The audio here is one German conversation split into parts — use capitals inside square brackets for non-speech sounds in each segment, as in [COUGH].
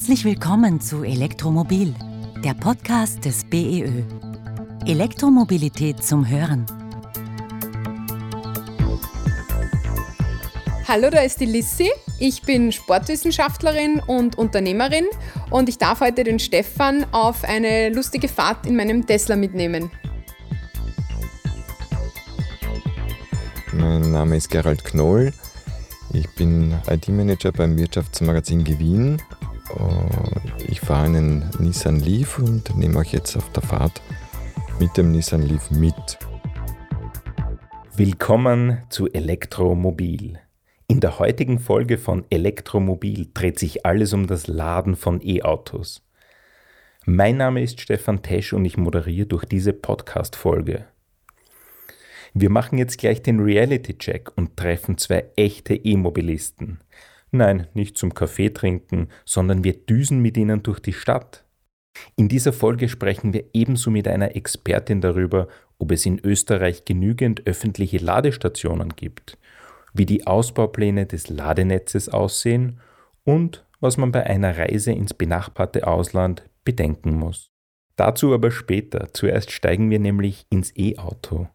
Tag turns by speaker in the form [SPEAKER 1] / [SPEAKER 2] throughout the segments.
[SPEAKER 1] Herzlich willkommen zu Elektromobil, der Podcast des BEÖ. Elektromobilität zum Hören.
[SPEAKER 2] Hallo, da ist die Lissi. Ich bin Sportwissenschaftlerin und Unternehmerin und ich darf heute den Stefan auf eine lustige Fahrt in meinem Tesla mitnehmen.
[SPEAKER 3] Mein Name ist Gerald Knoll. Ich bin IT-Manager beim Wirtschaftsmagazin Gewinn. Ich fahre einen Nissan Leaf und nehme euch jetzt auf der Fahrt mit dem Nissan Leaf mit.
[SPEAKER 4] Willkommen zu Elektromobil. In der heutigen Folge von Elektromobil dreht sich alles um das Laden von E-Autos. Mein Name ist Stefan Tesch und ich moderiere durch diese Podcast-Folge. Wir machen jetzt gleich den Reality-Check und treffen zwei echte E-Mobilisten. Nein, nicht zum Kaffee trinken, sondern wir düsen mit ihnen durch die Stadt. In dieser Folge sprechen wir ebenso mit einer Expertin darüber, ob es in Österreich genügend öffentliche Ladestationen gibt, wie die Ausbaupläne des Ladenetzes aussehen und was man bei einer Reise ins benachbarte Ausland bedenken muss. Dazu aber später, zuerst steigen wir nämlich ins E-Auto.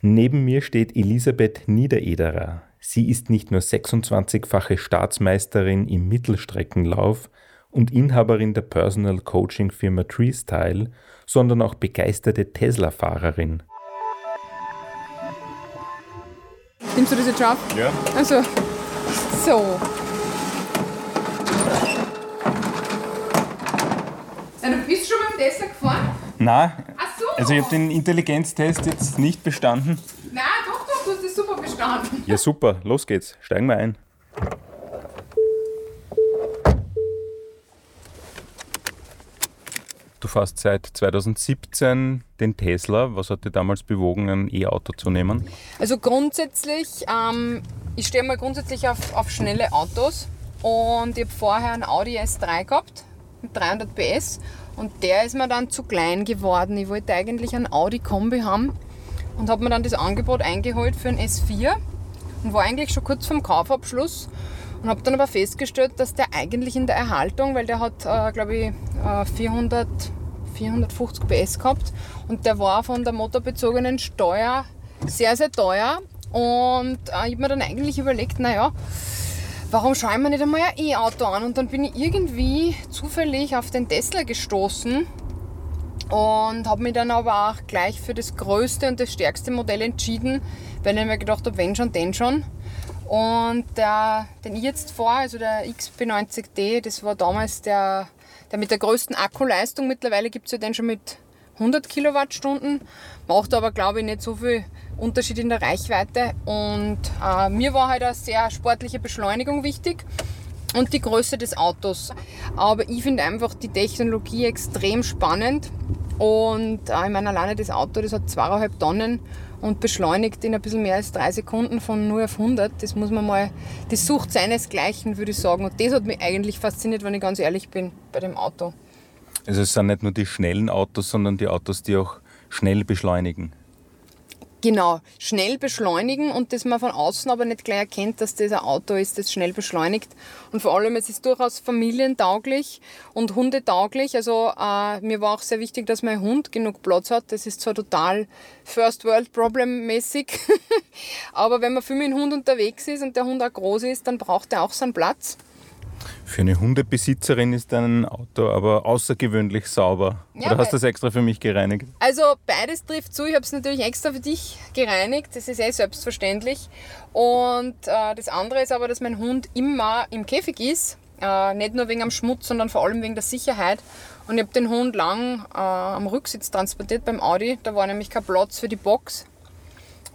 [SPEAKER 4] Neben mir steht Elisabeth Niederederer. Sie ist nicht nur 26-fache Staatsmeisterin im Mittelstreckenlauf und Inhaberin der Personal Coaching Firma Treestyle, sondern auch begeisterte Tesla-Fahrerin.
[SPEAKER 2] Nimmst du diese Job?
[SPEAKER 3] Ja.
[SPEAKER 2] Also, so. Ja, du bist schon beim Tesla gefahren?
[SPEAKER 4] Na,
[SPEAKER 2] Ach so.
[SPEAKER 4] also ich habe den Intelligenztest jetzt nicht bestanden.
[SPEAKER 2] Nein, bestanden.
[SPEAKER 4] Ja super, los geht's, steigen wir ein. Du fährst seit 2017 den Tesla. Was hat dich damals bewogen, ein E-Auto zu nehmen?
[SPEAKER 2] Also grundsätzlich, ähm, ich stehe mal grundsätzlich auf, auf schnelle Autos und ich habe vorher einen Audi S3 gehabt mit 300 PS und der ist mir dann zu klein geworden. Ich wollte eigentlich einen Audi Kombi haben und habe mir dann das Angebot eingeholt für einen S4 und war eigentlich schon kurz vorm Kaufabschluss und habe dann aber festgestellt, dass der eigentlich in der Erhaltung, weil der hat, äh, glaube ich, äh, 400, 450 PS gehabt und der war von der motorbezogenen Steuer sehr, sehr teuer. Und äh, ich habe mir dann eigentlich überlegt, naja, warum schaue ich mir nicht einmal ein E-Auto an? Und dann bin ich irgendwie zufällig auf den Tesla gestoßen und habe mich dann aber auch gleich für das größte und das stärkste Modell entschieden, weil ich mir gedacht habe, wenn schon, denn schon. Und der, den ich jetzt fahre, also der XP90D, das war damals der, der mit der größten Akkuleistung. Mittlerweile gibt es ja den schon mit 100 Kilowattstunden, macht aber glaube ich nicht so viel Unterschied in der Reichweite. Und äh, mir war halt eine sehr sportliche Beschleunigung wichtig und die Größe des Autos. Aber ich finde einfach die Technologie extrem spannend. Und äh, ich meine, alleine das Auto, das hat zweieinhalb Tonnen und beschleunigt in ein bisschen mehr als drei Sekunden von 0 auf 100. Das muss man mal, das sucht seinesgleichen, würde ich sagen. Und das hat mich eigentlich fasziniert, wenn ich ganz ehrlich bin, bei dem Auto.
[SPEAKER 4] Also es sind nicht nur die schnellen Autos, sondern die Autos, die auch schnell beschleunigen.
[SPEAKER 2] Genau, schnell beschleunigen und dass man von außen aber nicht gleich erkennt, dass das ein Auto ist, das schnell beschleunigt. Und vor allem, es ist durchaus familientauglich und hundetauglich. Also äh, mir war auch sehr wichtig, dass mein Hund genug Platz hat. Das ist zwar total First World Problem mäßig, [LAUGHS] aber wenn man viel mit dem Hund unterwegs ist und der Hund auch groß ist, dann braucht er auch seinen Platz.
[SPEAKER 4] Für eine Hundebesitzerin ist dein Auto aber außergewöhnlich sauber.
[SPEAKER 2] Ja,
[SPEAKER 4] Oder hast du das extra für mich gereinigt?
[SPEAKER 2] Also beides trifft zu. Ich habe es natürlich extra für dich gereinigt. Das ist eh selbstverständlich. Und äh, das andere ist aber, dass mein Hund immer im Käfig ist. Äh, nicht nur wegen dem Schmutz, sondern vor allem wegen der Sicherheit. Und ich habe den Hund lang äh, am Rücksitz transportiert beim Audi. Da war nämlich kein Platz für die Box.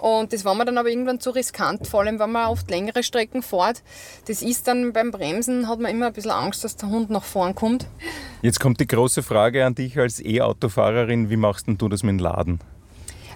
[SPEAKER 2] Und das war mir dann aber irgendwann zu riskant, vor allem wenn man oft längere Strecken fährt. Das ist dann beim Bremsen, hat man immer ein bisschen Angst, dass der Hund nach vorn kommt.
[SPEAKER 4] Jetzt kommt die große Frage an dich als E-Autofahrerin. Wie machst denn du das mit dem Laden?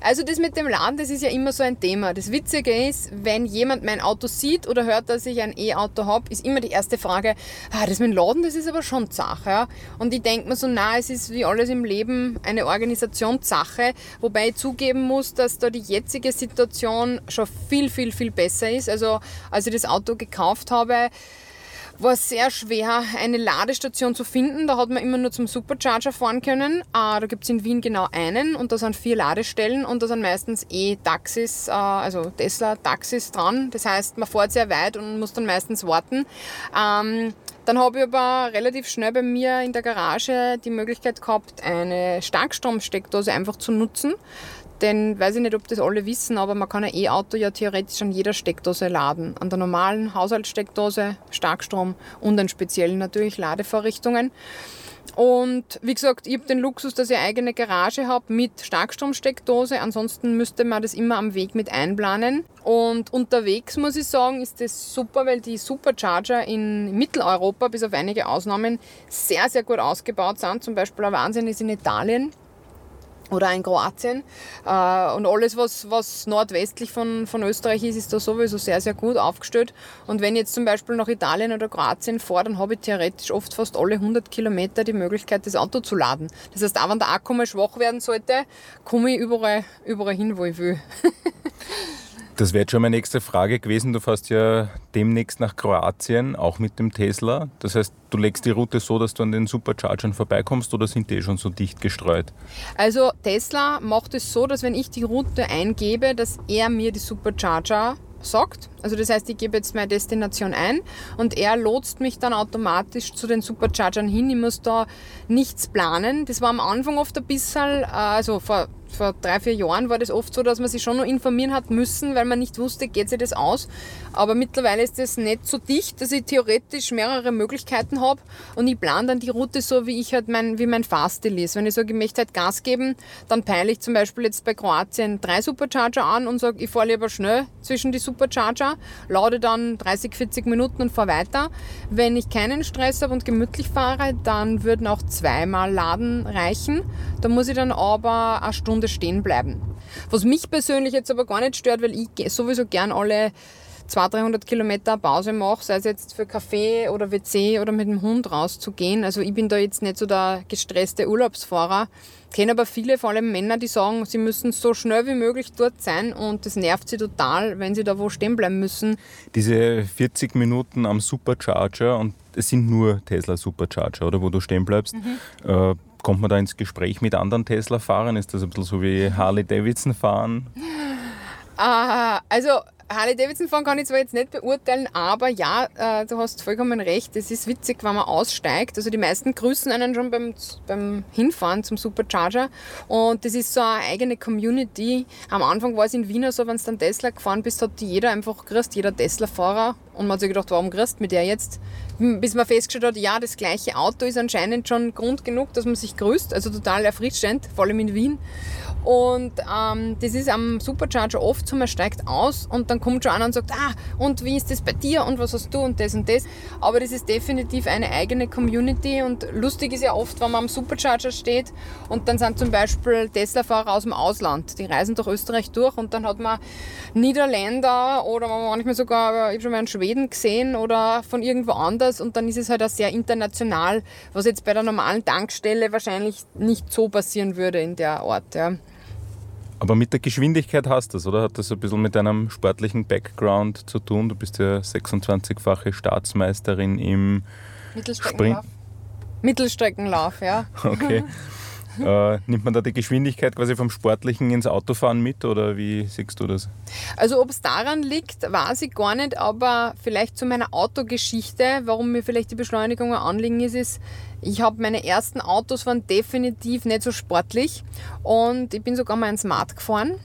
[SPEAKER 2] Also das mit dem Laden, das ist ja immer so ein Thema. Das Witzige ist, wenn jemand mein Auto sieht oder hört, dass ich ein E-Auto habe, ist immer die erste Frage, ah, das mit dem Laden, das ist aber schon Sache. Ja? Und ich denke mir so, na, es ist wie alles im Leben eine Organisationssache, wobei ich zugeben muss, dass da die jetzige Situation schon viel, viel, viel besser ist. Also als ich das Auto gekauft habe, war sehr schwer, eine Ladestation zu finden. Da hat man immer nur zum Supercharger fahren können. Äh, da gibt es in Wien genau einen und da sind vier Ladestellen und da sind meistens eh Taxis, äh, also Tesla-Taxis dran. Das heißt, man fährt sehr weit und muss dann meistens warten. Ähm, dann habe ich aber relativ schnell bei mir in der Garage die Möglichkeit gehabt, eine Starkstromsteckdose einfach zu nutzen. Denn weiß ich nicht, ob das alle wissen, aber man kann ein E-Auto ja theoretisch an jeder Steckdose laden. An der normalen Haushaltssteckdose, Starkstrom und an speziellen natürlich Ladevorrichtungen. Und wie gesagt, ich habe den Luxus, dass ich eine eigene Garage habe mit Starkstromsteckdose. Ansonsten müsste man das immer am Weg mit einplanen. Und unterwegs muss ich sagen, ist das super, weil die Supercharger in Mitteleuropa, bis auf einige Ausnahmen, sehr, sehr gut ausgebaut sind. Zum Beispiel ein Wahnsinn ist in Italien oder in Kroatien. Äh, und alles, was, was nordwestlich von, von Österreich ist, ist da sowieso sehr, sehr gut aufgestellt. Und wenn ich jetzt zum Beispiel nach Italien oder Kroatien fahre, dann habe ich theoretisch oft fast alle 100 Kilometer die Möglichkeit, das Auto zu laden. Das heißt, auch wenn der Akku mal schwach werden sollte, komme ich überall, überall hin, wo ich will. [LAUGHS]
[SPEAKER 4] Das wäre schon meine nächste Frage gewesen. Du fährst ja demnächst nach Kroatien, auch mit dem Tesla. Das heißt, du legst die Route so, dass du an den Superchargern vorbeikommst oder sind die schon so dicht gestreut?
[SPEAKER 2] Also Tesla macht es so, dass wenn ich die Route eingebe, dass er mir die Supercharger sagt. Also das heißt, ich gebe jetzt meine Destination ein und er lotst mich dann automatisch zu den Superchargern hin. Ich muss da nichts planen. Das war am Anfang oft ein bisschen, äh, also vor vor drei, vier Jahren war das oft so, dass man sich schon noch informieren hat müssen, weil man nicht wusste, geht sich das aus. Aber mittlerweile ist das nicht so dicht, dass ich theoretisch mehrere Möglichkeiten habe und ich plane dann die Route so, wie ich halt mein, wie mein Fahrstil ist. Wenn ich sage, ich möchte halt Gas geben, dann peile ich zum Beispiel jetzt bei Kroatien drei Supercharger an und sage, ich fahre lieber schnell zwischen die Supercharger, lade dann 30, 40 Minuten und fahre weiter. Wenn ich keinen Stress habe und gemütlich fahre, dann würden auch zweimal Laden reichen. Da muss ich dann aber eine Stunde stehen bleiben. Was mich persönlich jetzt aber gar nicht stört, weil ich sowieso gern alle 200, 300 Kilometer Pause mache, sei es jetzt für Kaffee oder WC oder mit dem Hund rauszugehen. Also ich bin da jetzt nicht so der gestresste Urlaubsfahrer. Kenne aber viele, vor allem Männer, die sagen, sie müssen so schnell wie möglich dort sein und das nervt sie total, wenn sie da wo stehen bleiben müssen.
[SPEAKER 4] Diese 40 Minuten am Supercharger und es sind nur Tesla Supercharger, oder wo du stehen bleibst. Mhm. Äh, kommt man da ins Gespräch mit anderen Tesla-Fahrern? Ist das ein bisschen so wie Harley-Davidson fahren?
[SPEAKER 2] Uh, also Harley Davidson fahren kann ich zwar jetzt nicht beurteilen, aber ja, äh, du hast vollkommen recht. Es ist witzig, wenn man aussteigt. Also die meisten grüßen einen schon beim, beim Hinfahren zum Supercharger. Und das ist so eine eigene Community. Am Anfang war es in Wien so, wenn du dann Tesla gefahren bist, hat jeder einfach grüßt, jeder Tesla-Fahrer. Und man hat sich gedacht, warum grüßt mit der jetzt? Bis man festgestellt hat, ja, das gleiche Auto ist anscheinend schon Grund genug, dass man sich grüßt. Also total erfrischend, vor allem in Wien. Und ähm, das ist am Supercharger oft so, man steigt aus und dann kommt schon einer und sagt, ah, und wie ist das bei dir und was hast du und das und das. Aber das ist definitiv eine eigene Community und lustig ist ja oft, wenn man am Supercharger steht und dann sind zum Beispiel Tesla-Fahrer aus dem Ausland, die reisen durch Österreich durch und dann hat man Niederländer oder manchmal sogar, ich habe schon mal einen Schweden gesehen oder von irgendwo anders und dann ist es halt auch sehr international, was jetzt bei der normalen Tankstelle wahrscheinlich nicht so passieren würde in der Art. Ja.
[SPEAKER 4] Aber mit der Geschwindigkeit hast du es, oder? Hat das ein bisschen mit deinem sportlichen Background zu tun? Du bist ja 26-fache Staatsmeisterin im
[SPEAKER 2] Mittelstreckenlauf. Mittelstreckenlauf, ja.
[SPEAKER 4] Okay. [LAUGHS] Äh, nimmt man da die Geschwindigkeit quasi vom Sportlichen ins Autofahren mit oder wie siehst du das?
[SPEAKER 2] Also ob es daran liegt, weiß ich gar nicht, aber vielleicht zu meiner Autogeschichte, warum mir vielleicht die Beschleunigung ein Anliegen ist, ist, ich habe meine ersten Autos waren definitiv nicht so sportlich und ich bin sogar mal ein Smart gefahren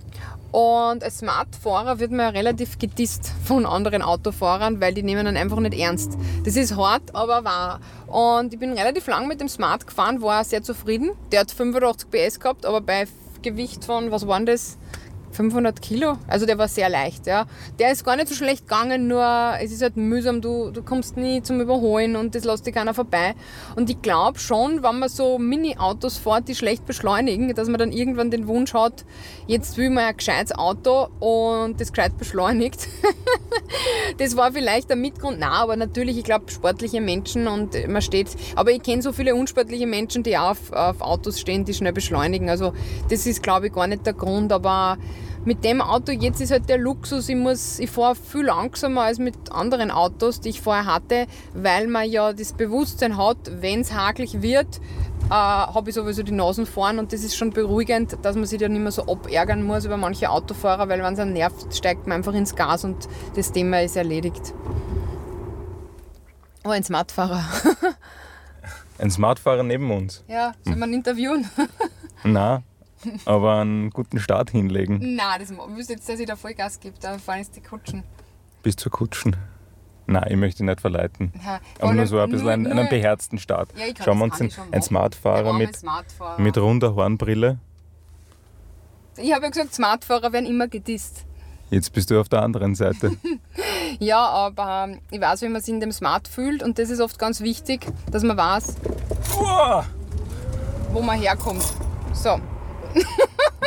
[SPEAKER 2] und als Smartfahrer wird man ja relativ gedisst von anderen Autofahrern, weil die nehmen dann einfach nicht ernst. Das ist hart, aber wahr. Und ich bin relativ lang mit dem Smart gefahren, war sehr zufrieden. Der hat 85 PS gehabt, aber bei Gewicht von, was waren das? 500 Kilo. Also der war sehr leicht. Ja. Der ist gar nicht so schlecht gegangen, nur es ist halt mühsam, du, du kommst nie zum Überholen und das lässt dich keiner vorbei. Und ich glaube schon, wenn man so Mini-Autos fährt, die schlecht beschleunigen, dass man dann irgendwann den Wunsch hat, jetzt will man ein gescheites Auto und das gescheit beschleunigt. [LAUGHS] das war vielleicht der Mitgrund. Nein, aber natürlich, ich glaube, sportliche Menschen und man steht. Aber ich kenne so viele unsportliche Menschen, die auch auf, auf Autos stehen, die schnell beschleunigen. Also, das ist, glaube ich, gar nicht der Grund. Aber mit dem Auto jetzt ist halt der Luxus, ich, ich fahre viel langsamer als mit anderen Autos, die ich vorher hatte, weil man ja das Bewusstsein hat, wenn es hakelig wird, äh, habe ich sowieso die Nasen vorn und das ist schon beruhigend, dass man sich dann nicht mehr so abärgern muss über manche Autofahrer, weil wenn es einen nervt, steigt man einfach ins Gas und das Thema ist erledigt. Oh, ein Smartfahrer. [LAUGHS]
[SPEAKER 4] ein Smartfahrer neben uns?
[SPEAKER 2] Ja, soll man interviewen? [LAUGHS]
[SPEAKER 4] Nein aber einen guten Start hinlegen.
[SPEAKER 2] Nein, das wüsste jetzt, dass ich da Vollgas gebe, da fahren jetzt die Kutschen.
[SPEAKER 4] Bis zur Kutschen? Nein, ich möchte dich nicht verleiten. Ja, aber nur so ein bisschen einen, einen beherzten Start. Ja, kann, Schauen wir uns einen, einen Smartfahrer mit, Smartfahrer. mit runder Hornbrille.
[SPEAKER 2] Ich habe ja gesagt, Smartfahrer werden immer gedisst.
[SPEAKER 4] Jetzt bist du auf der anderen Seite. [LAUGHS] [LAUGHS]
[SPEAKER 2] ja, aber ähm, ich weiß, wie man sich in dem Smart fühlt und das ist oft ganz wichtig, dass man weiß, Uah. wo man herkommt. So,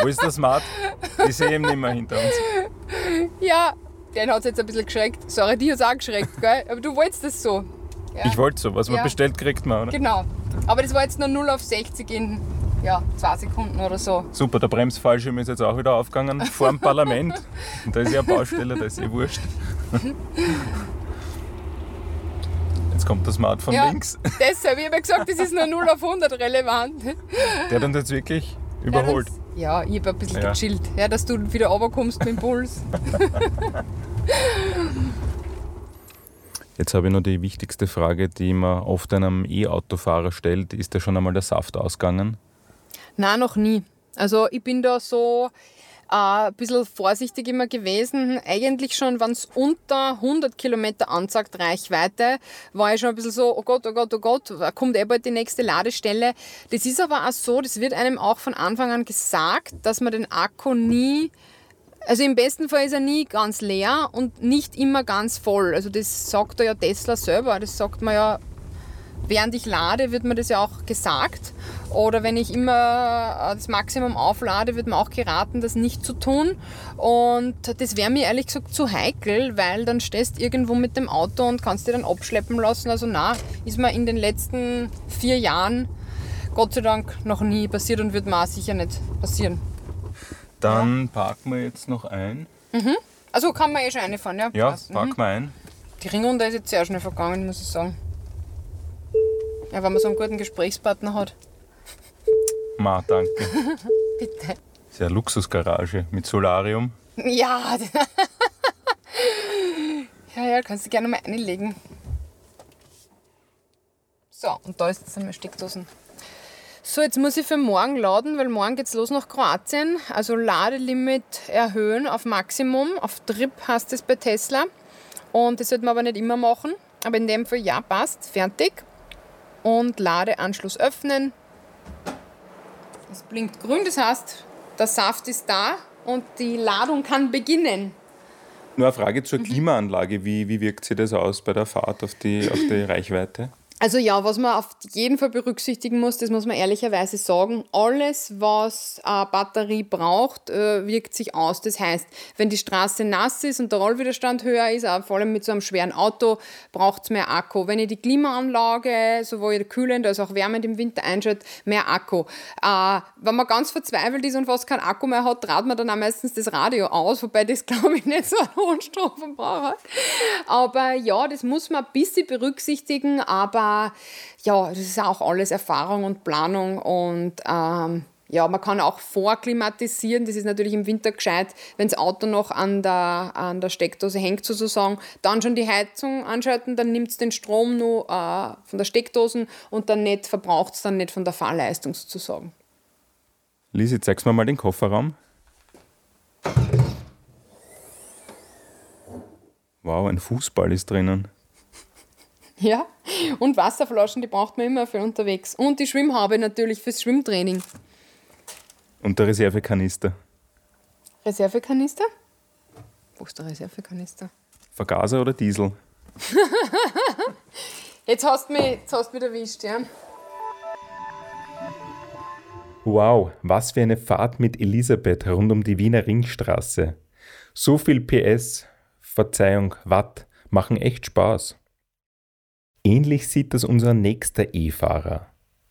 [SPEAKER 4] wo ist der Smart? Ich sehe ihn nicht mehr hinter uns. [LAUGHS]
[SPEAKER 2] Ja, den hat es jetzt ein bisschen geschreckt. Sorry, die hat es auch geschreckt, [LAUGHS] gell? Aber du wolltest das so.
[SPEAKER 4] Ja. Ich wollte so. Was man ja. bestellt, kriegt man, oder?
[SPEAKER 2] Genau. Aber das war jetzt nur 0 auf 60 in ja, zwei Sekunden oder so.
[SPEAKER 4] Super, der Bremsfallschirm ist jetzt auch wieder aufgegangen [LAUGHS] vor dem Parlament. Und da ist ja eine Baustelle, da ist eh wurscht. [LAUGHS] Jetzt kommt das Smart von ja, links.
[SPEAKER 2] Deshalb, ich habe gesagt, das ist nur 0 auf 100 relevant.
[SPEAKER 4] Der hat uns jetzt wirklich Überholt.
[SPEAKER 2] Ja, ich habe ein bisschen ja. gechillt. Ja, dass du wieder runterkommst mit dem Puls.
[SPEAKER 4] Jetzt habe ich noch die wichtigste Frage, die man oft einem E-Autofahrer stellt. Ist da schon einmal der Saft ausgegangen?
[SPEAKER 2] Nein, noch nie. Also ich bin da so äh, ein bisschen vorsichtig immer gewesen. Eigentlich schon, wenn es unter 100 Kilometer anzeigt, Reichweite, war ich schon ein bisschen so, oh Gott, oh Gott, oh Gott, kommt eh bald die nächste Ladestelle. Das ist aber auch so, das wird einem auch von Anfang an gesagt, dass man den Akku nie also im besten Fall ist er nie ganz leer und nicht immer ganz voll. Also das sagt ja Tesla selber. Das sagt man ja während ich lade, wird mir das ja auch gesagt. Oder wenn ich immer äh, das Maximum auflade, wird mir auch geraten, das nicht zu tun. Und das wäre mir ehrlich gesagt zu heikel, weil dann stehst du irgendwo mit dem Auto und kannst dir dann abschleppen lassen. Also na, ist mir in den letzten vier Jahren Gott sei Dank noch nie passiert und wird mir auch sicher nicht passieren.
[SPEAKER 4] Dann ja. parken wir jetzt noch ein.
[SPEAKER 2] Mhm. Also kann man eh schon eine fahren, ja?
[SPEAKER 4] Ja, parken mhm. wir ein.
[SPEAKER 2] Die Ringrunde ist jetzt sehr schnell vergangen, muss ich sagen. Ja, wenn man so einen guten Gesprächspartner hat.
[SPEAKER 4] Ma, danke. [LAUGHS]
[SPEAKER 2] Bitte.
[SPEAKER 4] Sehr Luxusgarage mit Solarium.
[SPEAKER 2] Ja. [LAUGHS] ja, ja, kannst du gerne mal einlegen. So, und da ist jetzt einmal Steckdosen. So, jetzt muss ich für morgen laden, weil morgen geht es los nach Kroatien. Also Ladelimit erhöhen auf Maximum. Auf Trip heißt es bei Tesla. Und das sollte man aber nicht immer machen. Aber in dem Fall ja, passt. Fertig und Ladeanschluss öffnen. Es blinkt grün, das heißt, der Saft ist da und die Ladung kann beginnen.
[SPEAKER 4] Nur eine Frage zur Klimaanlage. Wie, wie wirkt sich das aus bei der Fahrt auf die, auf die [CLEARS THROAT] Reichweite?
[SPEAKER 2] Also ja, was man auf jeden Fall berücksichtigen muss, das muss man ehrlicherweise sagen, alles, was eine Batterie braucht, äh, wirkt sich aus. Das heißt, wenn die Straße nass ist und der Rollwiderstand höher ist, vor allem mit so einem schweren Auto, braucht es mehr Akku. Wenn ihr die Klimaanlage sowohl kühlend als auch wärmend im Winter einschaltet, mehr Akku. Äh, wenn man ganz verzweifelt ist und fast keinen Akku mehr hat, trat man dann auch meistens das Radio aus, wobei das [LAUGHS] glaube ich nicht so einen hohen Stromverbrauch hat. Aber ja, das muss man ein bisschen berücksichtigen, aber ja, das ist auch alles Erfahrung und Planung und ähm, ja, man kann auch vorklimatisieren. Das ist natürlich im Winter gescheit, wenn das Auto noch an der, an der Steckdose hängt sozusagen. Dann schon die Heizung anschalten, dann nimmt es den Strom nur äh, von der Steckdose und dann verbraucht es dann nicht von der Fahrleistung sozusagen.
[SPEAKER 4] Lisi, zeigst mir mal den Kofferraum. Wow, ein Fußball ist drinnen. [LAUGHS]
[SPEAKER 2] Ja, und Wasserflaschen, die braucht man immer für unterwegs. Und die Schwimmhaube natürlich fürs Schwimmtraining.
[SPEAKER 4] Und der Reservekanister.
[SPEAKER 2] Reservekanister? Wo ist der Reservekanister?
[SPEAKER 4] Vergaser oder Diesel? [LAUGHS]
[SPEAKER 2] jetzt hast du mich, jetzt hast du mich erwischt, ja.
[SPEAKER 4] Wow, was für eine Fahrt mit Elisabeth rund um die Wiener Ringstraße. So viel PS, Verzeihung, Watt machen echt Spaß. Ähnlich sieht das unser nächster E-Fahrer.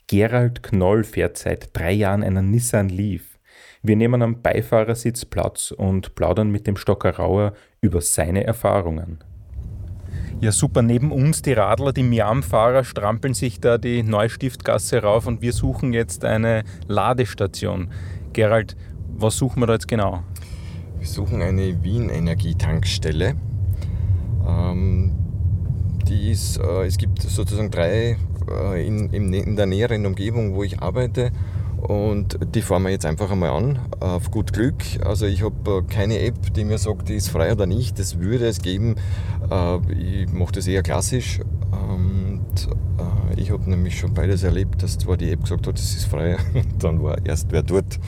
[SPEAKER 4] Gerald Knoll fährt seit drei Jahren einen Nissan Leaf. Wir nehmen am Beifahrersitz Platz und plaudern mit dem Stockerauer über seine Erfahrungen. Ja, super. Neben uns die Radler, die Miam-Fahrer, strampeln sich da die Neustiftgasse rauf und wir suchen jetzt eine Ladestation. Gerald, was suchen wir da jetzt genau?
[SPEAKER 3] Wir suchen eine Wien-Energietankstelle. Ähm, die ist, äh, es gibt sozusagen drei äh, in, in, der näheren Umgebung, wo ich arbeite. Und die fahren wir jetzt einfach einmal an, auf gut Glück. Also ich habe äh, keine App, die mir sagt, die ist frei oder nicht. Das würde es geben. Äh, ich mache das eher klassisch. Und äh, ich habe nämlich schon beides erlebt, dass zwar die App gesagt hat, das ist frei, [LAUGHS] dann war erst wer dort.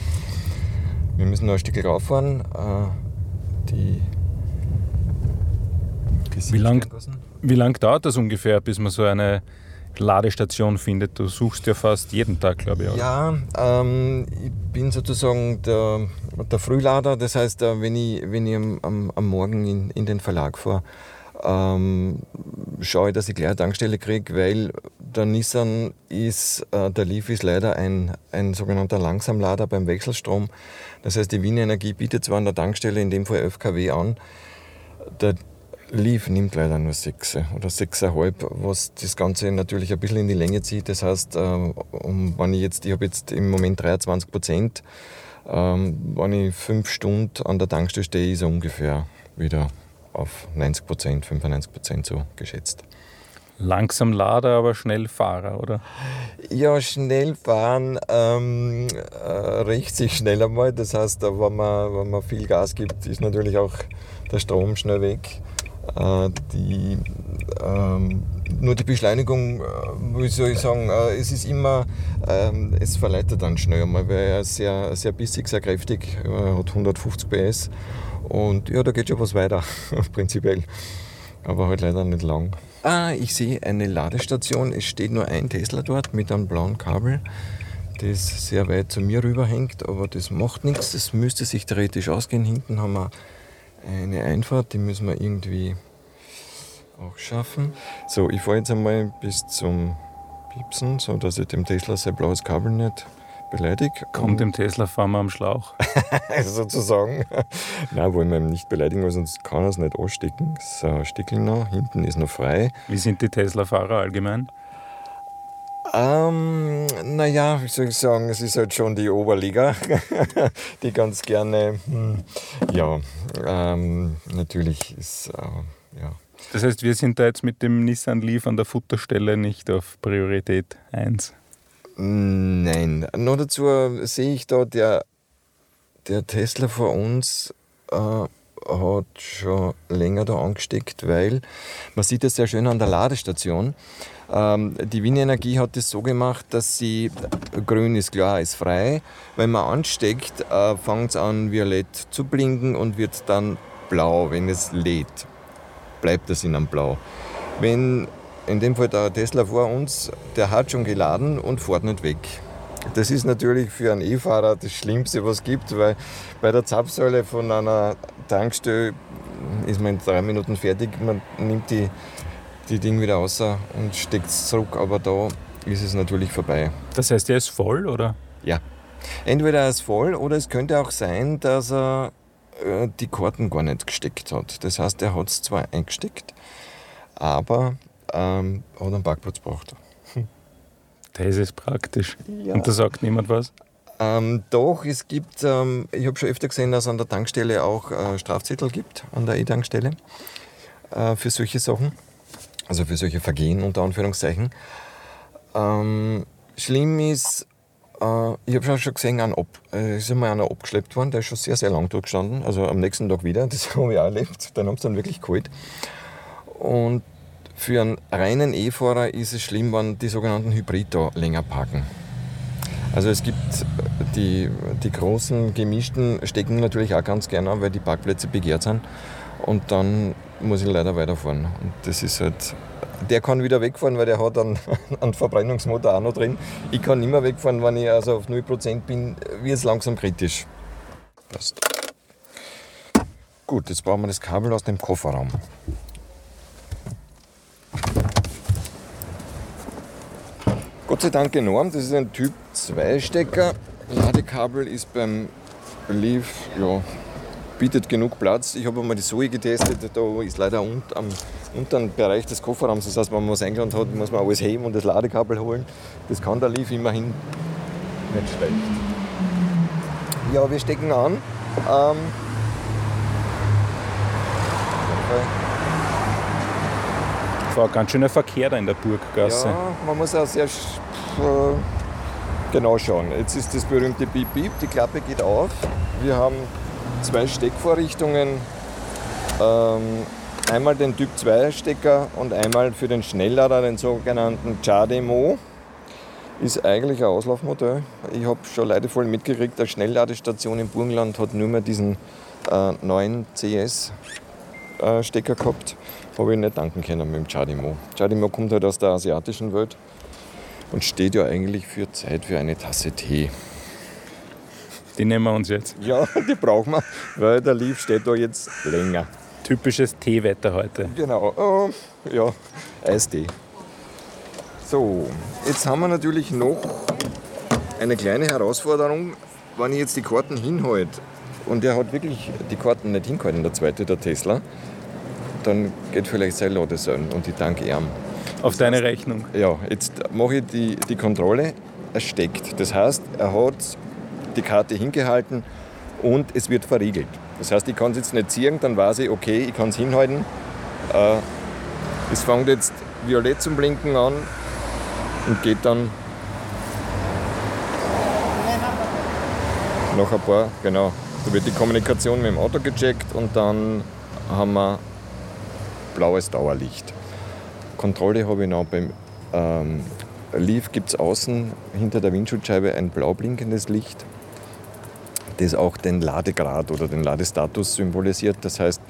[SPEAKER 3] Wir müssen noch ein Stück rauffahren. Die
[SPEAKER 4] wie lange lang dauert das ungefähr, bis man so eine Ladestation findet. Du suchst ja fast jeden Tag, glaube ich. Auch.
[SPEAKER 3] Ja, ähm, ich bin sozusagen der, der Frühlader. Das heißt, äh, wenn ich, wenn ich am, am Morgen in, in den Verlag fahre, ähm, schaue ich, dass ich gleich eine Tankstelle kriege, weil der Nissan ist, äh, der Leaf ist leider ein, ein sogenannter Langsamlader beim Wechselstrom. Das heißt, die Wiener Energie bietet zwar an der Tankstelle in dem Fall 11 kW an, der, Leaf nimmt leider nur 6 oder 6,5, was das Ganze natürlich ein bisschen in die Länge zieht. Das heißt, ähm, wenn ich jetzt, ich habe jetzt im Moment 23 Prozent, ähm, wenn ich 5 Stunden an der Tankstelle stehe, ist er ungefähr wieder auf 90 Prozent, 95 Prozent so geschätzt.
[SPEAKER 4] Langsam Lader, aber schnell Fahrer, oder?
[SPEAKER 3] Ja, schnell fahren ähm, äh, rächt sich schnell einmal. Das heißt, wenn man, wenn man viel Gas gibt, ist natürlich auch der Strom schnell weg. Äh, die, ähm, nur die Beschleunigung, äh, wie soll ich sagen, äh, es ist immer, ähm, es verleitet dann schnell einmal, weil er sehr, sehr bissig, sehr kräftig, er hat 150 PS und ja, da geht schon was weiter, [LAUGHS] prinzipiell. Aber halt leider nicht lang. Ah, ich sehe eine Ladestation, es steht nur ein Tesla dort mit einem blauen Kabel das sehr weit zu mir rüberhängt, aber das macht nichts, das müsste sich theoretisch ausgehen. Hinten haben wir eine Einfahrt, die müssen wir irgendwie auch schaffen. So, ich fahre jetzt einmal bis zum Piepsen, so dass ich dem Tesla sein blaues Kabel nicht beleidige.
[SPEAKER 4] Kommt dem Tesla fahren wir am Schlauch. [LAUGHS]
[SPEAKER 3] Sozusagen. Nein, wollen wir ihn nicht beleidigen, weil sonst kann er es nicht anstecken. So, Stickel noch, hinten ist noch frei.
[SPEAKER 4] Wie sind die Tesla-Fahrer allgemein?
[SPEAKER 3] Ähm, naja, wie soll ich sagen, es ist halt schon die Oberliga, [LAUGHS] die ganz gerne, hm, ja, ähm, natürlich ist, äh, ja.
[SPEAKER 4] Das heißt, wir sind da jetzt mit dem Nissan Leaf an der Futterstelle nicht auf Priorität 1?
[SPEAKER 3] Nein, noch dazu sehe ich da, der, der Tesla vor uns äh, hat schon länger da angesteckt, weil man sieht das sehr schön an der Ladestation. Die Wien Energie hat es so gemacht, dass sie, grün ist klar, ist frei. Wenn man ansteckt, äh, fängt es an violett zu blinken und wird dann blau, wenn es lädt. Bleibt es in einem Blau. Wenn in dem Fall der Tesla vor uns, der hat schon geladen und fährt nicht weg. Das ist natürlich für einen E-Fahrer das Schlimmste, was es gibt, weil bei der Zapfsäule von einer Tankstelle ist man in drei Minuten fertig. Man nimmt die die Ding wieder raus und steckt es zurück, aber da ist es natürlich vorbei.
[SPEAKER 4] Das heißt, er ist voll, oder?
[SPEAKER 3] Ja. Entweder er ist voll oder es könnte auch sein, dass er äh, die Karten gar nicht gesteckt hat. Das heißt, er hat es zwar eingesteckt, aber ähm, hat einen Parkplatz gebraucht.
[SPEAKER 4] Das ist praktisch. Ja. Und da sagt niemand was?
[SPEAKER 3] Ähm, doch, es gibt, ähm, ich habe schon öfter gesehen, dass es an der Tankstelle auch äh, Strafzettel gibt, an der E-Tankstelle, äh, für solche Sachen also für solche Vergehen unter Anführungszeichen. Ähm, schlimm ist, äh, ich habe schon gesehen, ein Ob, äh, ist einmal einer abgeschleppt worden, der ist schon sehr, sehr lang dort gestanden, also am nächsten Tag wieder, [LAUGHS] das habe ich auch erlebt, dann haben sie dann wirklich geholt. Und für einen reinen E-Fahrer ist es schlimm, wenn die sogenannten Hybrider länger parken. Also es gibt die, die großen gemischten stecken natürlich auch ganz gerne an, weil die Parkplätze begehrt sind. Und dann muss ich leider weiterfahren. Und das ist halt. Der kann wieder wegfahren, weil der hat einen, [LAUGHS] einen Verbrennungsmotor auch noch drin. Ich kann nicht mehr wegfahren, wenn ich also auf 0% bin, wird es langsam kritisch. Passt. Gut, jetzt brauchen wir das Kabel aus dem Kofferraum. Gott sei Dank enorm, das ist ein Typ 2 Stecker. Ladekabel ist beim Leaf ja, bietet genug Platz. Ich habe einmal die Zoe getestet, da ist leider un am unteren Bereich des Kofferraums. Das heißt, wenn man was eingeladen hat, muss man alles heben und das Ladekabel holen. Das kann der Leaf immerhin nicht schlecht. Ja, wir stecken an. Ähm,
[SPEAKER 4] Es war ganz schöner Verkehr da in der Burggasse.
[SPEAKER 3] ja, man muss auch sehr äh, genau schauen. Jetzt ist das berühmte Beep Beep, die Klappe geht auf. Wir haben zwei Steckvorrichtungen. Ähm, einmal den Typ 2 Stecker und einmal für den Schnelllader, den sogenannten Chademo. Ist eigentlich ein Auslaufmodell. Ich habe schon leidevoll mitgekriegt, eine Schnellladestation im Burgenland hat nur mehr diesen äh, neuen CS-Stecker gehabt. Habe ich nicht danken können mit dem Chademo. Chademo kommt halt aus der asiatischen Welt und steht ja eigentlich für Zeit für eine Tasse Tee.
[SPEAKER 4] Die nehmen wir uns jetzt.
[SPEAKER 3] Ja, [LAUGHS] die brauchen wir, weil der Leaf steht da jetzt länger.
[SPEAKER 4] Typisches Teewetter heute.
[SPEAKER 3] Genau, oh, ja, Eistee. So, jetzt haben wir natürlich noch eine kleine Herausforderung, wenn ich jetzt die Karten hinhalte und der hat wirklich die Karten nicht hingehalten, der zweite, der Tesla, dann geht vielleicht sein Ladesäulen und die Tankärm.
[SPEAKER 4] Auf deine Rechnung.
[SPEAKER 3] Ja, jetzt mache ich die, die Kontrolle, er steckt. Das heißt, er hat die Karte hingehalten und es wird verriegelt. Das heißt, ich kann es jetzt nicht ziehen, dann weiß ich, okay, ich kann es hinhalten. Äh, es fängt jetzt violett zum Blinken an und geht dann noch ein paar, genau. Da wird die Kommunikation mit dem Auto gecheckt und dann haben wir blaues Dauerlicht. Kontrolle habe ich noch beim ähm, Leaf gibt es außen hinter der Windschutzscheibe ein blau blinkendes Licht, das auch den Ladegrad oder den Ladestatus symbolisiert. Das heißt,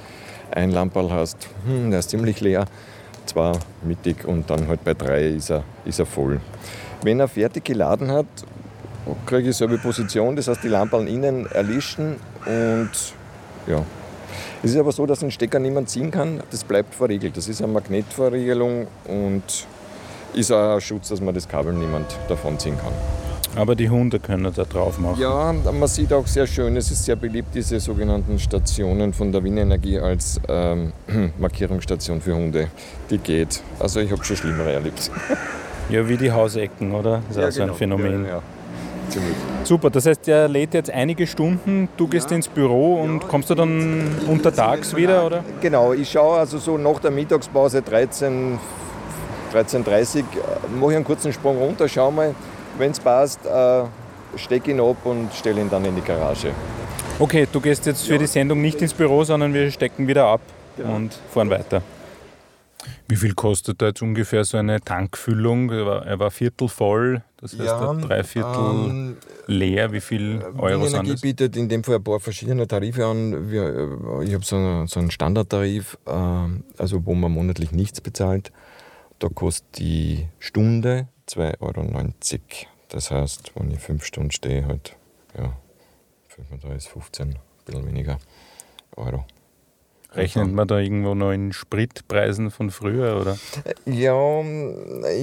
[SPEAKER 3] ein Lamperl hast, hm, der ist ziemlich leer, zwei mittig und dann halt bei drei ist er, ist er voll. Wenn er fertig geladen hat, kriege ich selbe Position, das heißt die Lampen innen erlischen und ja. Es ist aber so, dass ein Stecker niemand ziehen kann, das bleibt verriegelt. Das ist eine Magnetverriegelung und ist auch ein Schutz, dass man das Kabel niemand davon ziehen kann.
[SPEAKER 4] Aber die Hunde können da drauf machen.
[SPEAKER 3] Ja, man sieht auch sehr schön, es ist sehr beliebt, diese sogenannten Stationen von der Windenergie als ähm, [CLEARS THROAT] Markierungsstation für Hunde. Die geht. Also ich habe schon Schlimmere erlebt. [LAUGHS]
[SPEAKER 4] Ja, wie die Hausecken, oder? Das ist auch so ein
[SPEAKER 3] genau.
[SPEAKER 4] Phänomen.
[SPEAKER 3] Ja, ja.
[SPEAKER 4] Super, das heißt, der lädt jetzt einige Stunden, du gehst ins Büro und kommst du dann untertags wieder, oder?
[SPEAKER 3] Genau, ich schaue also so nach der Mittagspause 13, 13.30 Uhr, mache ich einen kurzen Sprung runter, schau mal, wenn es passt, äh, stecke ihn ab und stelle ihn dann in die Garage.
[SPEAKER 4] Okay, du gehst jetzt für die Sendung nicht ins Büro, sondern wir stecken wieder ab
[SPEAKER 3] Genau.
[SPEAKER 4] und fahren weiter. Wie viel kostet da jetzt ungefähr so eine Tankfüllung? Er war, er war viertel voll, das heißt
[SPEAKER 3] Ja,
[SPEAKER 4] ja, drei Viertel
[SPEAKER 3] ähm,
[SPEAKER 4] leer. Wie viel Euro sind das?
[SPEAKER 3] bietet in dem Fall ein paar verschiedene Tarife an. Wir, äh, ich habe so, einen- so einen Standardtarif, äh, also wo man monatlich nichts bezahlt. Da kostet die Stunde 2,90 Euro. Das heißt, wenn ich fünf Stunden stehe, halt, ja, 35, 15, ein bisschen weniger Euro.
[SPEAKER 4] Rechnet man da irgendwo noch in Spritpreisen von früher? Oder?
[SPEAKER 3] Ja,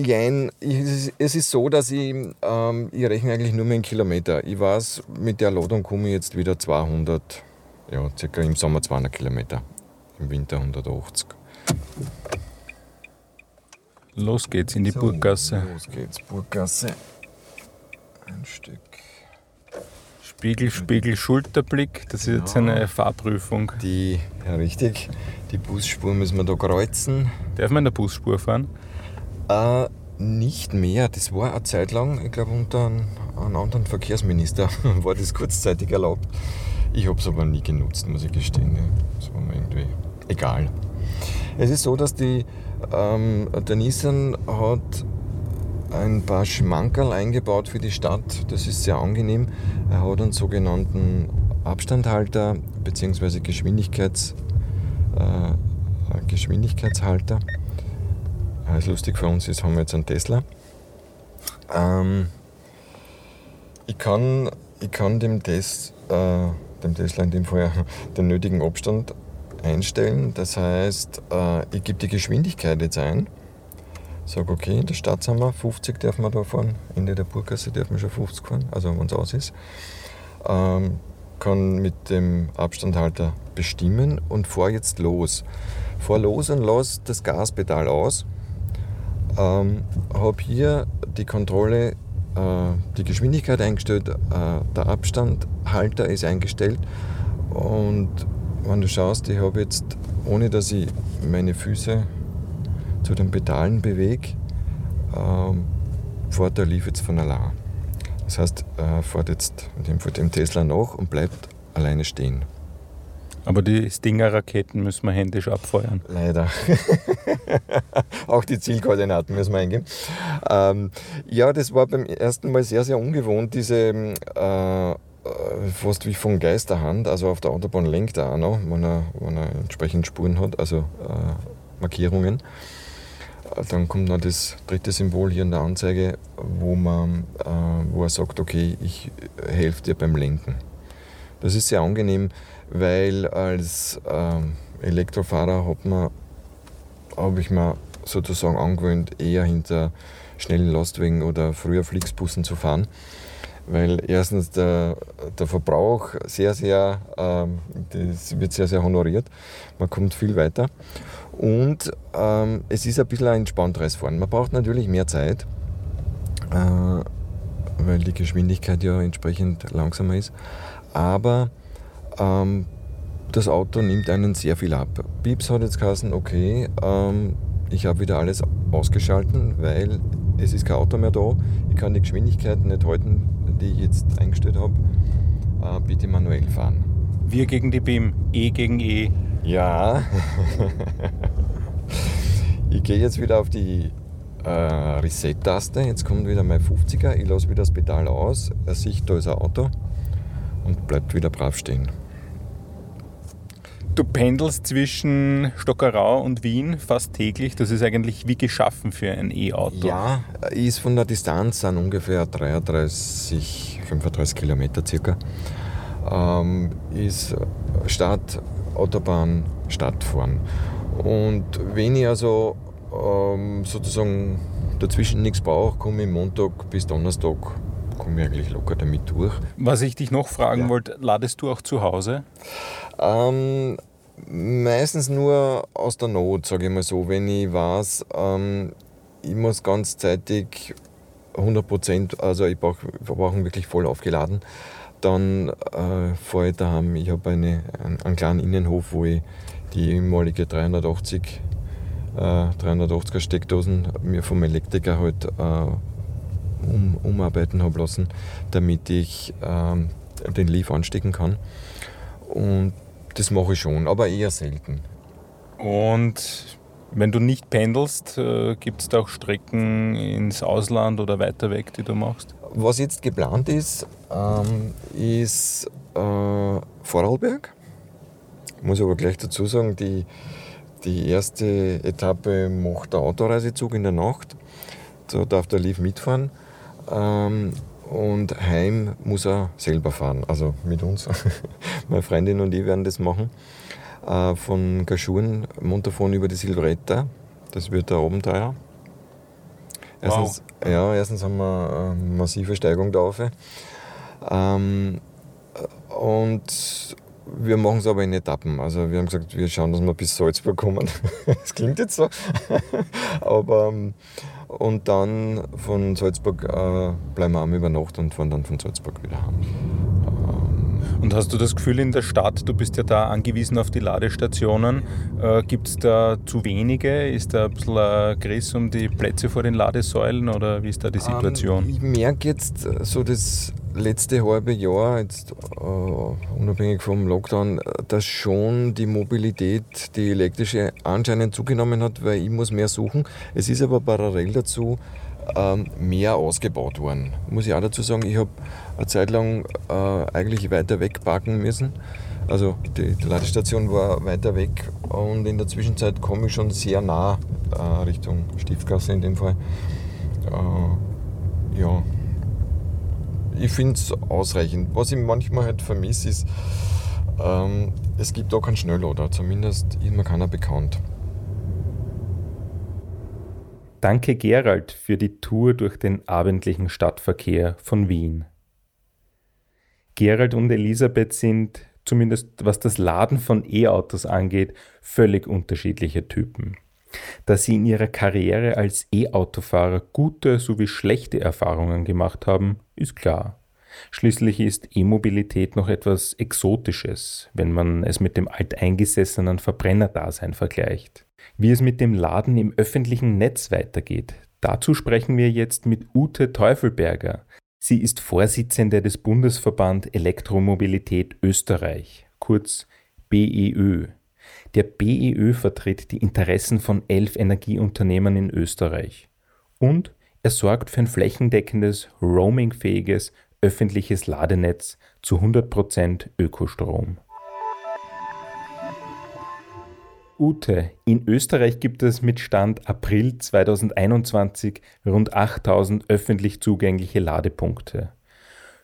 [SPEAKER 3] jein. Es ist so, dass ich, ähm, ich rechne eigentlich nur mit einem Kilometer. Ich weiß, mit der Ladung komme ich jetzt wieder 200, ja, circa im Sommer 200 Kilometer, im Winter 180.
[SPEAKER 4] Los geht's in die Burggasse.
[SPEAKER 3] Los geht's, Burggasse. Ein Stück.
[SPEAKER 4] Spiegel, Spiegel, Schulterblick. Das ist jetzt eine Fahrprüfung.
[SPEAKER 3] Die, ja richtig, die Busspur müssen wir da kreuzen.
[SPEAKER 4] Darf man in der Busspur fahren?
[SPEAKER 3] Äh, nicht mehr. Das war eine Zeit lang, ich glaube, unter einem, einem anderen Verkehrsminister [LAUGHS] war das kurzzeitig erlaubt. Ich habe es aber nie genutzt, muss ich gestehen. Das war mir irgendwie egal. Es ist so, dass die, ähm, der Nissan hat ein paar Schmankerl eingebaut für die Stadt. Das ist sehr angenehm. Er hat einen sogenannten Abstandhalter bzw. Geschwindigkeits, äh, Geschwindigkeitshalter. Ist lustig für uns ist, haben wir jetzt einen Tesla. Ähm, ich, kann, ich kann dem, Tes, äh, dem Tesla in dem Fall [LAUGHS] den nötigen Abstand einstellen. Das heißt, äh, ich gebe die Geschwindigkeit jetzt ein. sage, okay, in der Stadt sind wir, 50 dürfen wir da fahren, Ende der Burggasse dürfen wir schon 50 fahren, also wenn es aus ist. Ähm, kann mit dem Abstandhalter bestimmen und fahre jetzt los. Fahr los und lasse das Gaspedal aus. Ähm, habe hier die Kontrolle, äh, die Geschwindigkeit eingestellt, äh, der Abstandhalter ist eingestellt und wenn du schaust, ich habe jetzt, ohne dass ich meine Füße zu den Pedalen bewege, ähm, fährt der Leaf jetzt von allein. Das heißt, er fährt jetzt in dem Fall dem Tesla nach und bleibt alleine stehen.
[SPEAKER 4] Aber die Stinger-Raketen müssen wir händisch abfeuern.
[SPEAKER 3] Leider. [LAUGHS] Auch die Zielkoordinaten müssen wir eingeben. Ähm, ja, das war beim ersten Mal sehr, sehr ungewohnt, diese äh, fast wie von Geisterhand. Also auf der Autobahn lenkt er auch noch, wenn er, wenn er entsprechend Spuren hat, also äh, Markierungen. Dann kommt noch das dritte Symbol hier in der Anzeige, wo, man, äh, wo er sagt, okay, ich helfe dir beim Lenken. Das ist sehr angenehm, weil als äh, Elektrofahrer habe ich mir sozusagen angewöhnt, eher hinter schnellen Lastwagen oder früher Flixbussen zu fahren. Weil erstens der, der Verbrauch sehr, sehr, ähm, das wird sehr, sehr honoriert. Man kommt viel weiter. Und ähm, es ist ein bisschen ein entspannteres Fahren. Man braucht natürlich mehr Zeit, äh, weil die Geschwindigkeit ja entsprechend langsamer ist. Aber ähm, das Auto nimmt einen sehr viel ab. Pieps hat jetzt geheißen, okay, ähm, ich habe wieder alles ausgeschalten, weil es ist kein Auto mehr da. Ich kann die Geschwindigkeit nicht halten, die ich jetzt eingestellt habe. Äh, bitte manuell fahren.
[SPEAKER 4] Wir gegen die BIM, E gegen E.
[SPEAKER 3] Ja. [LAUGHS] ich gehe jetzt wieder auf die äh, Reset-Taste. Jetzt kommt wieder mein 50er. Ich lasse wieder das Pedal aus. Er sieht, da ist ein Auto und bleibt wieder brav stehen.
[SPEAKER 4] Du pendelst zwischen Stockerau und Wien fast täglich. Das ist eigentlich wie geschaffen für ein E-Auto.
[SPEAKER 3] Ja, ist von der Distanz an ungefähr 33, 35 Kilometer circa. Ähm, ist Stadt, Autobahn, Stadtfahren. Und wenn ich also ähm, sozusagen dazwischen nichts brauche, komme ich Montag bis Donnerstag komme ich eigentlich locker damit durch.
[SPEAKER 4] Was ich dich noch fragen ja. wollte, ladest du auch zu Hause?
[SPEAKER 3] Ähm, meistens nur aus der Not, sage ich mal so. Wenn ich weiß, ähm, ich muss ganzzeitig 100 Prozent, also ich brauche brauch wirklich voll aufgeladen, dann äh, fahre ich daheim. Ich habe eine, einen, einen, kleinen Innenhof, wo ich die ehemalige 380 äh, 380er Steckdosen mir vom Elektriker halt äh, um, umarbeiten habe lassen, damit ich ähm, den Leaf anstecken kann. Und das mache ich schon, aber eher selten.
[SPEAKER 4] Und wenn du nicht pendelst, äh, gibt es da auch Strecken ins Ausland oder weiter weg, die du machst?
[SPEAKER 3] Was jetzt geplant ist, ähm, ist äh, Vorarlberg. Muss aber gleich dazu sagen, die, die erste Etappe macht der Autoreisezug in der Nacht. Da darf der Leaf mitfahren. Ähm, und heim muss er selber fahren, also mit uns. [LAUGHS] Meine Freundin und ich werden das machen. Äh, von Gaschuren Montafon über die Silvretta. Das wird ein Abenteuer. Erstens, wow. ja, erstens haben wir eine massive Steigung da rauf. Ähm, und wir machen es aber in Etappen. Also wir haben gesagt, wir schauen, dass wir bis Salzburg kommen. [LAUGHS] das klingt jetzt so. [LAUGHS] aber ähm, und dann von Salzburg äh, bleiben wir am über Nacht und fahren dann von Salzburg wieder heim.
[SPEAKER 4] Und hast du das Gefühl in der Stadt, du bist ja da angewiesen auf die Ladestationen, äh, gibt es da zu wenige? Ist da ein bisschen ein Griss um die Plätze vor den Ladesäulen oder wie ist da die ähm, Situation?
[SPEAKER 3] Ähm, ich merke jetzt äh, so das letzte halbe Jahr, jetzt uh, unabhängig vom Lockdown, dass schon die Mobilität, die elektrische, anscheinend zugenommen hat, weil ich muss mehr suchen. Es ist aber parallel dazu mehr ausgebaut worden. Muss ich auch dazu sagen, ich habe eine Zeit lang äh, eigentlich weiter weg parken müssen. Also die, die, Ladestation war weiter weg und in der Zwischenzeit komme ich schon sehr nah äh, Richtung Stiftgasse in dem Fall. Äh, ja, ich finde es ausreichend. Was ich manchmal halt vermisse, ist, ähm, es gibt auch keinen Schnelllader, zumindest ist mir keiner bekannt.
[SPEAKER 4] Danke Gerald für die Tour durch den abendlichen Stadtverkehr von Wien. Gerald und Elisabeth sind, zumindest was das Laden von E-Autos angeht, völlig unterschiedliche Typen. Dass sie in ihrer Karriere als E-Autofahrer gute sowie schlechte Erfahrungen gemacht haben, ist klar. Schließlich ist E-Mobilität noch etwas Exotisches, wenn man es mit dem alteingesessenen Verbrennerdasein vergleicht. Wie es mit dem Laden im öffentlichen Netz weitergeht, dazu sprechen wir jetzt mit Ute Teufelberger. Sie ist Vorsitzende des Bundesverband Elektromobilität Österreich, kurz BEÖ. Der BEÖ vertritt die Interessen von elf Energieunternehmen in Österreich und er sorgt für ein flächendeckendes, roamingfähiges öffentliches Ladenetz zu 100% Ökostrom. Ute, in Österreich gibt es mit Stand April 2021 rund 8000 öffentlich zugängliche Ladepunkte.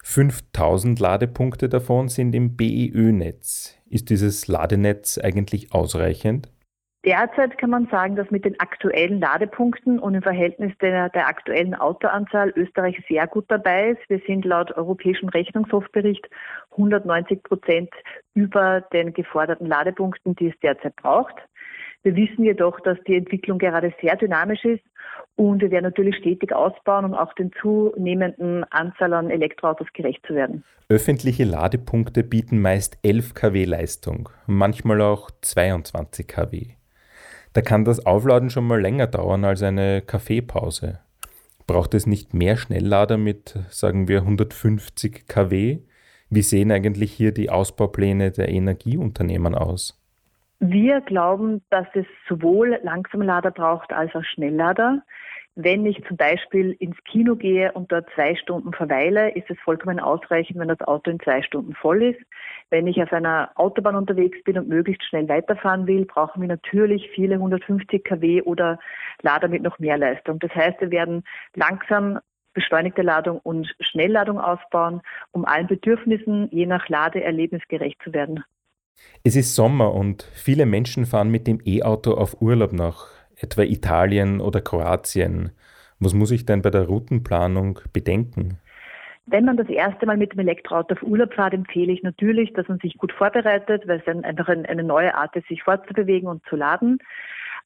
[SPEAKER 4] 5000 Ladepunkte davon sind im BEÖ-Netz. Ist dieses Ladenetz eigentlich ausreichend?
[SPEAKER 5] Derzeit kann man sagen, dass mit den aktuellen Ladepunkten und im Verhältnis der, der, aktuellen Autoanzahl Österreich sehr gut dabei ist. Wir sind laut Europäischem Rechnungshofbericht 190 Prozent über den geforderten Ladepunkten, die es derzeit braucht. Wir wissen jedoch, dass die Entwicklung gerade sehr dynamisch ist und wir werden natürlich stetig ausbauen, um auch den zunehmenden Anzahl an Elektroautos gerecht zu werden.
[SPEAKER 4] Öffentliche Ladepunkte bieten meist 11 kW Leistung, manchmal auch 22 kW. Da kann das Aufladen schon mal länger dauern als eine Kaffeepause. Braucht es nicht mehr Schnelllader mit, sagen wir, 150 kW? Wie sehen eigentlich hier die Ausbaupläne der Energieunternehmen aus?
[SPEAKER 5] Wir glauben, dass es sowohl Langsamlader braucht als auch Schnelllader. Wenn ich zum Beispiel ins Kino gehe und dort zwei Stunden verweile, ist es vollkommen ausreichend, wenn das Auto in zwei Stunden voll ist. Wenn ich auf einer Autobahn unterwegs bin und möglichst schnell weiterfahren will, brauchen wir natürlich viele 150 kW oder Lader mit noch mehr Leistung. Das heißt, wir werden langsam beschleunigte Ladung und Schnellladung ausbauen, um allen Bedürfnissen je nach Ladeerlebnis gerecht zu werden.
[SPEAKER 4] Es ist Sommer und viele Menschen fahren mit dem E-Auto auf Urlaub nach etwa Italien oder Kroatien. Was muss ich denn bei der Routenplanung bedenken?
[SPEAKER 5] Wenn man das erste Mal mit dem Elektroauto auf Urlaub fährt, empfehle ich natürlich, dass man sich gut vorbereitet, weil es dann einfach eine neue Art ist, sich fortzubewegen und zu laden.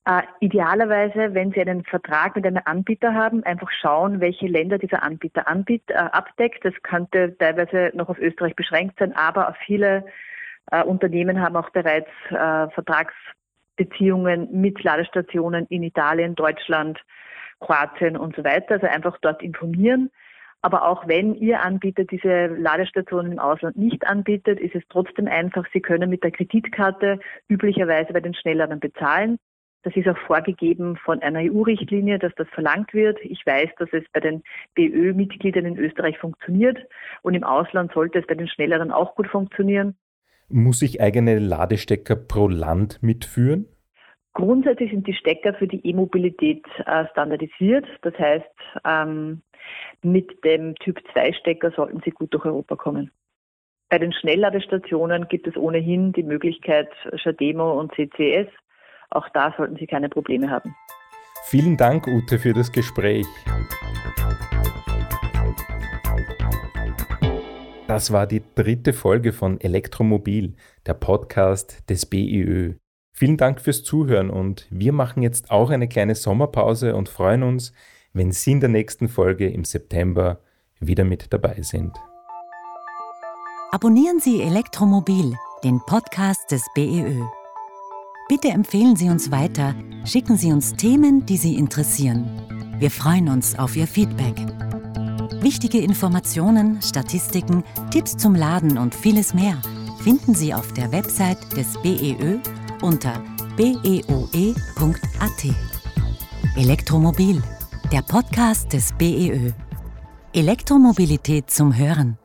[SPEAKER 5] Äh, idealerweise, wenn Sie einen Vertrag mit einem Anbieter haben, einfach schauen, welche Länder dieser Anbieter anbiet, äh, abdeckt. Das könnte teilweise noch auf Österreich beschränkt sein, aber viele äh, Unternehmen haben auch bereits äh, Vertragsbeziehungen mit Ladestationen in Italien, Deutschland, Kroatien und so weiter. Also einfach dort informieren. Aber auch wenn Ihr Anbieter diese Ladestationen im Ausland nicht anbietet, ist es trotzdem einfach. Sie können mit der Kreditkarte üblicherweise bei den Schnellladern bezahlen. Das ist auch vorgegeben von einer EU-Richtlinie, dass das verlangt wird. Ich weiß, dass es bei den BÖ-Mitgliedern in Österreich funktioniert und im Ausland sollte es bei den Schnellladern auch gut funktionieren.
[SPEAKER 4] Muss ich eigene Ladestecker pro Land mitführen?
[SPEAKER 5] Grundsätzlich sind die Stecker für die E-Mobilität äh, standardisiert. Das heißt, ähm, mit dem Typ 2 Stecker sollten Sie gut durch Europa kommen. Bei den Schnellladestationen gibt es ohnehin die Möglichkeit Shademo und CCS. Auch da sollten Sie keine Probleme haben.
[SPEAKER 4] Vielen Dank, Ute, für das Gespräch. Das war die dritte Folge von Elektromobil, der Podcast des BIÖ. Vielen Dank fürs Zuhören und wir machen jetzt auch eine kleine Sommerpause und freuen uns, wenn Sie in der nächsten Folge im September wieder mit dabei sind.
[SPEAKER 1] Abonnieren Sie Elektromobil, den Podcast des BEÖ. Bitte empfehlen Sie uns weiter, schicken Sie uns Themen, die Sie interessieren. Wir freuen uns auf Ihr Feedback. Wichtige Informationen, Statistiken, Tipps zum Laden und vieles mehr finden Sie auf der Website des BEÖ unter beoe.at. Elektromobil, der Podcast des BEÖ. Elektromobilität zum Hören.